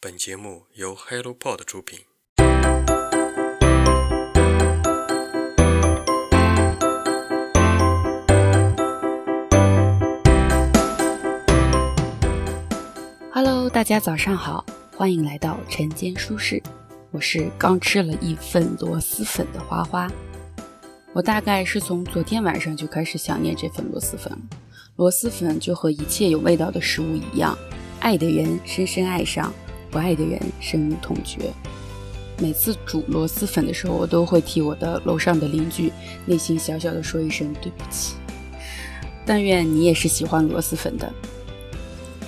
本节目由 HelloPod 出品。Hello，大家早上好，欢迎来到晨间舒适。我是刚吃了一份螺蛳粉的花花。我大概是从昨天晚上就开始想念这份螺蛳粉了。螺蛳粉就和一切有味道的食物一样，爱的人深深爱上。不爱的人深恶痛绝。每次煮螺蛳粉的时候，我都会替我的楼上的邻居内心小小的说一声对不起。但愿你也是喜欢螺蛳粉的。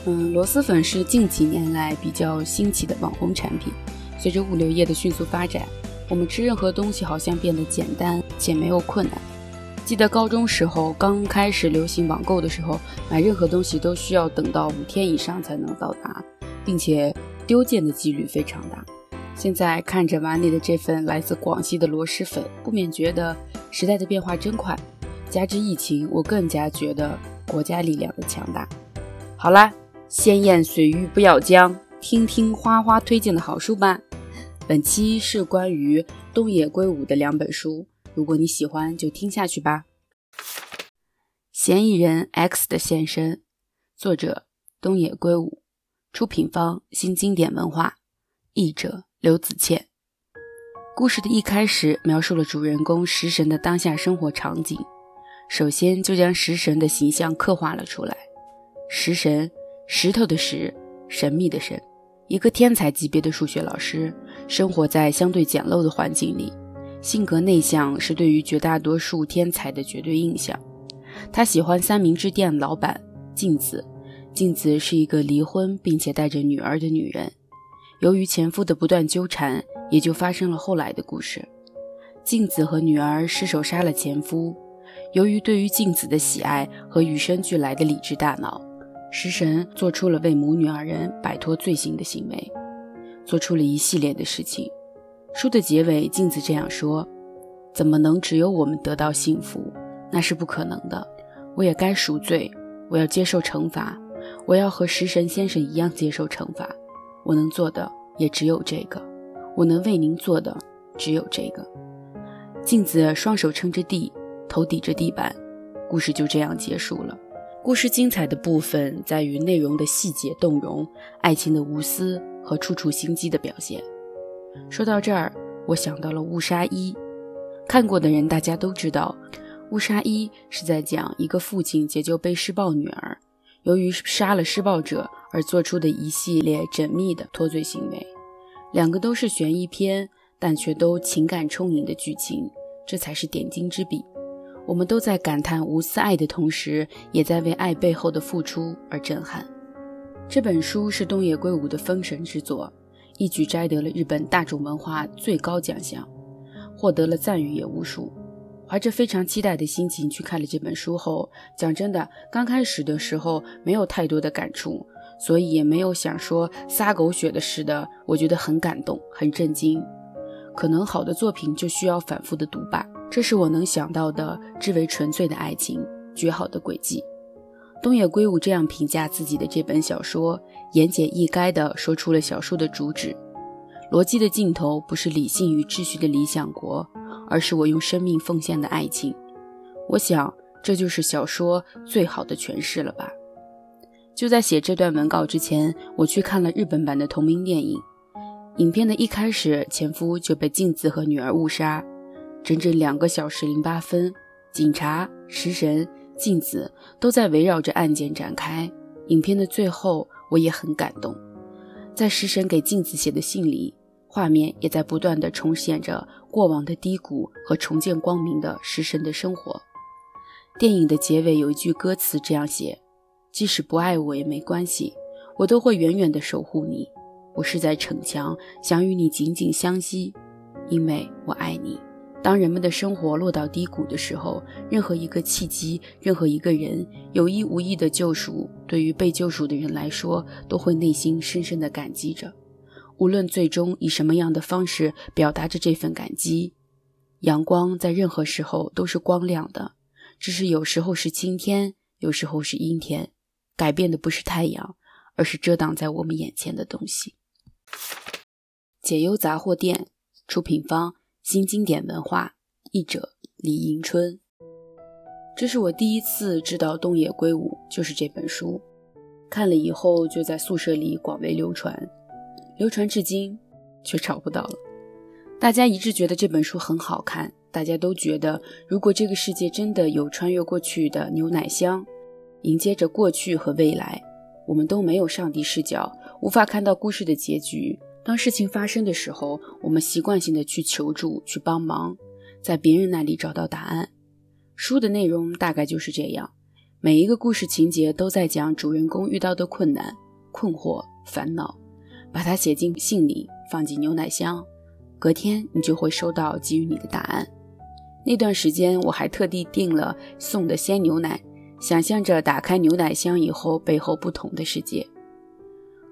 嗯，螺蛳粉是近几年来比较新奇的网红产品。随着物流业的迅速发展，我们吃任何东西好像变得简单且没有困难。记得高中时候刚开始流行网购的时候，买任何东西都需要等到五天以上才能到达，并且。丢件的几率非常大。现在看着碗里的这份来自广西的螺蛳粉，不免觉得时代的变化真快。加之疫情，我更加觉得国家力量的强大。好啦，鲜艳水域不要僵，听听花花推荐的好书吧。本期是关于东野圭吾的两本书，如果你喜欢就听下去吧。嫌疑人 X 的现身，作者东野圭吾。出品方新经典文化，译者刘子倩。故事的一开始描述了主人公食神的当下生活场景，首先就将食神的形象刻画了出来。食神，石头的石，神秘的神，一个天才级别的数学老师，生活在相对简陋的环境里，性格内向是对于绝大多数天才的绝对印象。他喜欢三明治店老板镜子。镜子是一个离婚并且带着女儿的女人，由于前夫的不断纠缠，也就发生了后来的故事。镜子和女儿失手杀了前夫，由于对于镜子的喜爱和与生俱来的理智大脑，食神做出了为母女二人摆脱罪行的行为，做出了一系列的事情。书的结尾，镜子这样说：“怎么能只有我们得到幸福？那是不可能的。我也该赎罪，我要接受惩罚。”我要和食神先生一样接受惩罚，我能做的也只有这个，我能为您做的只有这个。镜子双手撑着地，头抵着地板，故事就这样结束了。故事精彩的部分在于内容的细节动容、爱情的无私和处处心机的表现。说到这儿，我想到了《误杀一》，看过的人大家都知道，《误杀一》是在讲一个父亲解救被施暴女儿。由于杀了施暴者而做出的一系列缜密的脱罪行为，两个都是悬疑片，但却都情感充盈的剧情，这才是点睛之笔。我们都在感叹无私爱的同时，也在为爱背后的付出而震撼。这本书是东野圭吾的封神之作，一举摘得了日本大众文化最高奖项，获得了赞誉也无数。怀着非常期待的心情去看了这本书后，讲真的，刚开始的时候没有太多的感触，所以也没有想说撒狗血的似的。我觉得很感动，很震惊。可能好的作品就需要反复的读吧，这是我能想到的至为纯粹的爱情，绝好的轨迹。东野圭吾这样评价自己的这本小说，言简意赅地说出了小说的主旨：逻辑的尽头不是理性与秩序的理想国。而是我用生命奉献的爱情，我想这就是小说最好的诠释了吧。就在写这段文稿之前，我去看了日本版的同名电影。影片的一开始，前夫就被镜子和女儿误杀，整整两个小时零八分，警察、食神、镜子都在围绕着案件展开。影片的最后，我也很感动，在食神给镜子写的信里。画面也在不断的重现着过往的低谷和重见光明的食神的生活。电影的结尾有一句歌词这样写：“即使不爱我也没关系，我都会远远的守护你。我是在逞强，想与你紧紧相惜，因为我爱你。”当人们的生活落到低谷的时候，任何一个契机，任何一个人有意无意的救赎，对于被救赎的人来说，都会内心深深的感激着。无论最终以什么样的方式表达着这份感激，阳光在任何时候都是光亮的，只是有时候是晴天，有时候是阴天，改变的不是太阳，而是遮挡在我们眼前的东西。解忧杂货店出品方新经典文化，译者李迎春。这是我第一次知道东野圭吾就是这本书，看了以后就在宿舍里广为流传，流传至今却找不到了。大家一致觉得这本书很好看，大家都觉得如果这个世界真的有穿越过去的牛奶箱，迎接着过去和未来，我们都没有上帝视角，无法看到故事的结局。当事情发生的时候，我们习惯性的去求助、去帮忙，在别人那里找到答案。书的内容大概就是这样，每一个故事情节都在讲主人公遇到的困难、困惑、烦恼，把它写进信里，放进牛奶箱，隔天你就会收到给予你的答案。那段时间我还特地订了送的鲜牛奶，想象着打开牛奶箱以后背后不同的世界。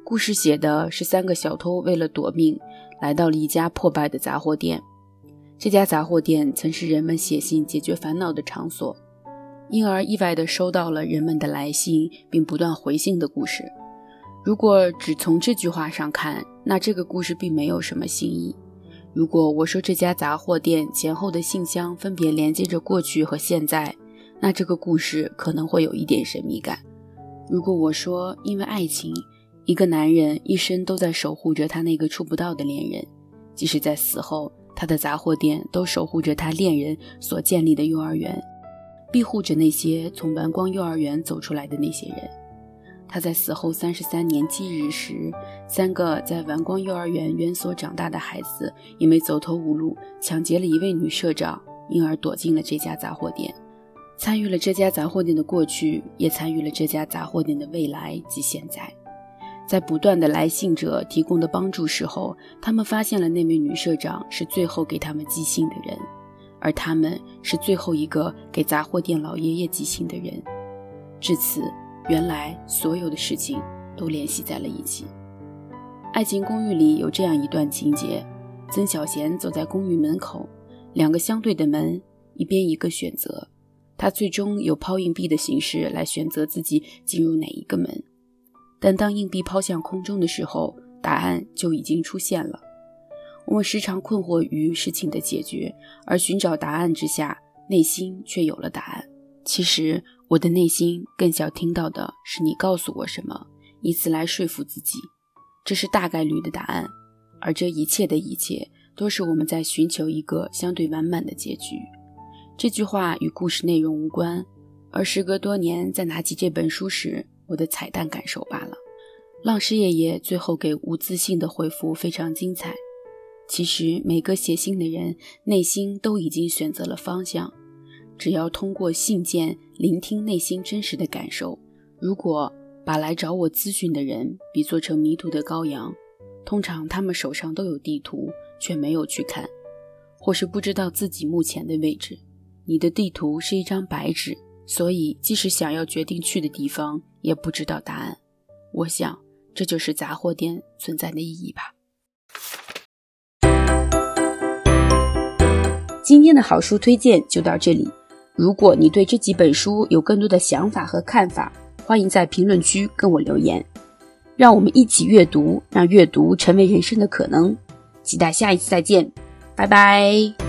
故事写的是三个小偷为了躲命，来到了一家破败的杂货店。这家杂货店曾是人们写信解决烦恼的场所，因而意外地收到了人们的来信，并不断回信的故事。如果只从这句话上看，那这个故事并没有什么新意。如果我说这家杂货店前后的信箱分别连接着过去和现在，那这个故事可能会有一点神秘感。如果我说因为爱情，一个男人一生都在守护着他那个触不到的恋人，即使在死后。他的杂货店都守护着他恋人所建立的幼儿园，庇护着那些从蓝光幼儿园走出来的那些人。他在死后三十三年忌日时，三个在蓝光幼儿园园所长大的孩子，因为走投无路，抢劫了一位女社长，因而躲进了这家杂货店，参与了这家杂货店的过去，也参与了这家杂货店的未来及现在。在不断的来信者提供的帮助时候，他们发现了那位女社长是最后给他们寄信的人，而他们是最后一个给杂货店老爷爷寄信的人。至此，原来所有的事情都联系在了一起。《爱情公寓》里有这样一段情节：曾小贤走在公寓门口，两个相对的门，一边一个选择，他最终有抛硬币的形式来选择自己进入哪一个门。但当硬币抛向空中的时候，答案就已经出现了。我们时常困惑于事情的解决，而寻找答案之下，内心却有了答案。其实，我的内心更想听到的是你告诉我什么，以此来说服自己，这是大概率的答案。而这一切的一切，都是我们在寻求一个相对完满的结局。这句话与故事内容无关，而时隔多年再拿起这本书时，我的彩蛋感受罢了。浪师爷爷最后给无自信的回复非常精彩。其实每个写信的人内心都已经选择了方向，只要通过信件聆听内心真实的感受。如果把来找我咨询的人比作成迷途的羔羊，通常他们手上都有地图，却没有去看，或是不知道自己目前的位置。你的地图是一张白纸。所以，即使想要决定去的地方，也不知道答案。我想，这就是杂货店存在的意义吧。今天的好书推荐就到这里。如果你对这几本书有更多的想法和看法，欢迎在评论区跟我留言。让我们一起阅读，让阅读成为人生的可能。期待下一次再见，拜拜。